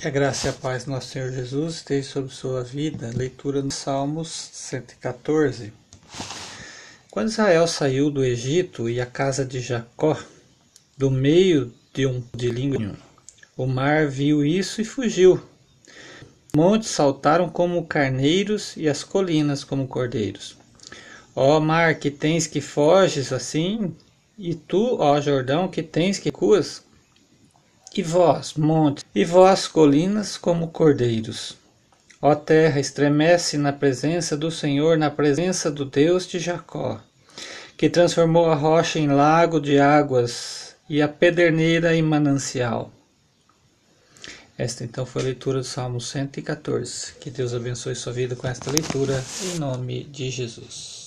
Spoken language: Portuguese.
Que a graça e a paz do nosso Senhor Jesus esteja sobre sua vida. Leitura no Salmos 114. Quando Israel saiu do Egito e a casa de Jacó, do meio de um de língua, o mar viu isso e fugiu. Montes saltaram como carneiros e as colinas como cordeiros. Ó mar, que tens que foges assim, e tu, ó Jordão, que tens que cuas, e vós, montes, e vós, colinas, como cordeiros. Ó terra, estremece na presença do Senhor, na presença do Deus de Jacó, que transformou a rocha em lago de águas e a pederneira em manancial. Esta então foi a leitura do Salmo 114. Que Deus abençoe sua vida com esta leitura, em nome de Jesus.